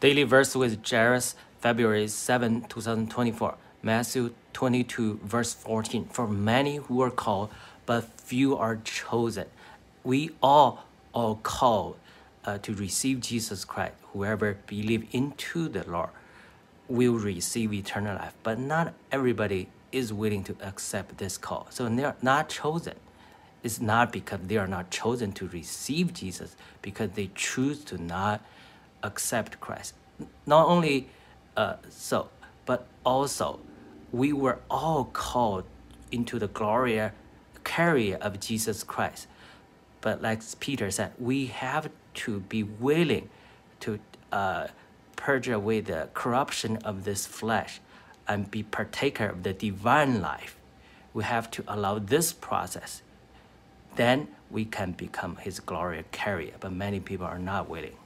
Daily verse with Jairus, February 7, 2024. Matthew 22, verse 14. For many who are called, but few are chosen. We all are called uh, to receive Jesus Christ. Whoever believe into the Lord will receive eternal life. But not everybody is willing to accept this call. So they are not chosen. It's not because they are not chosen to receive Jesus, because they choose to not accept Christ. Not only uh, so, but also we were all called into the glory carrier of Jesus Christ. But like Peter said, we have to be willing to uh, purge away the corruption of this flesh and be partaker of the divine life. We have to allow this process. Then we can become his glory carrier. But many people are not willing.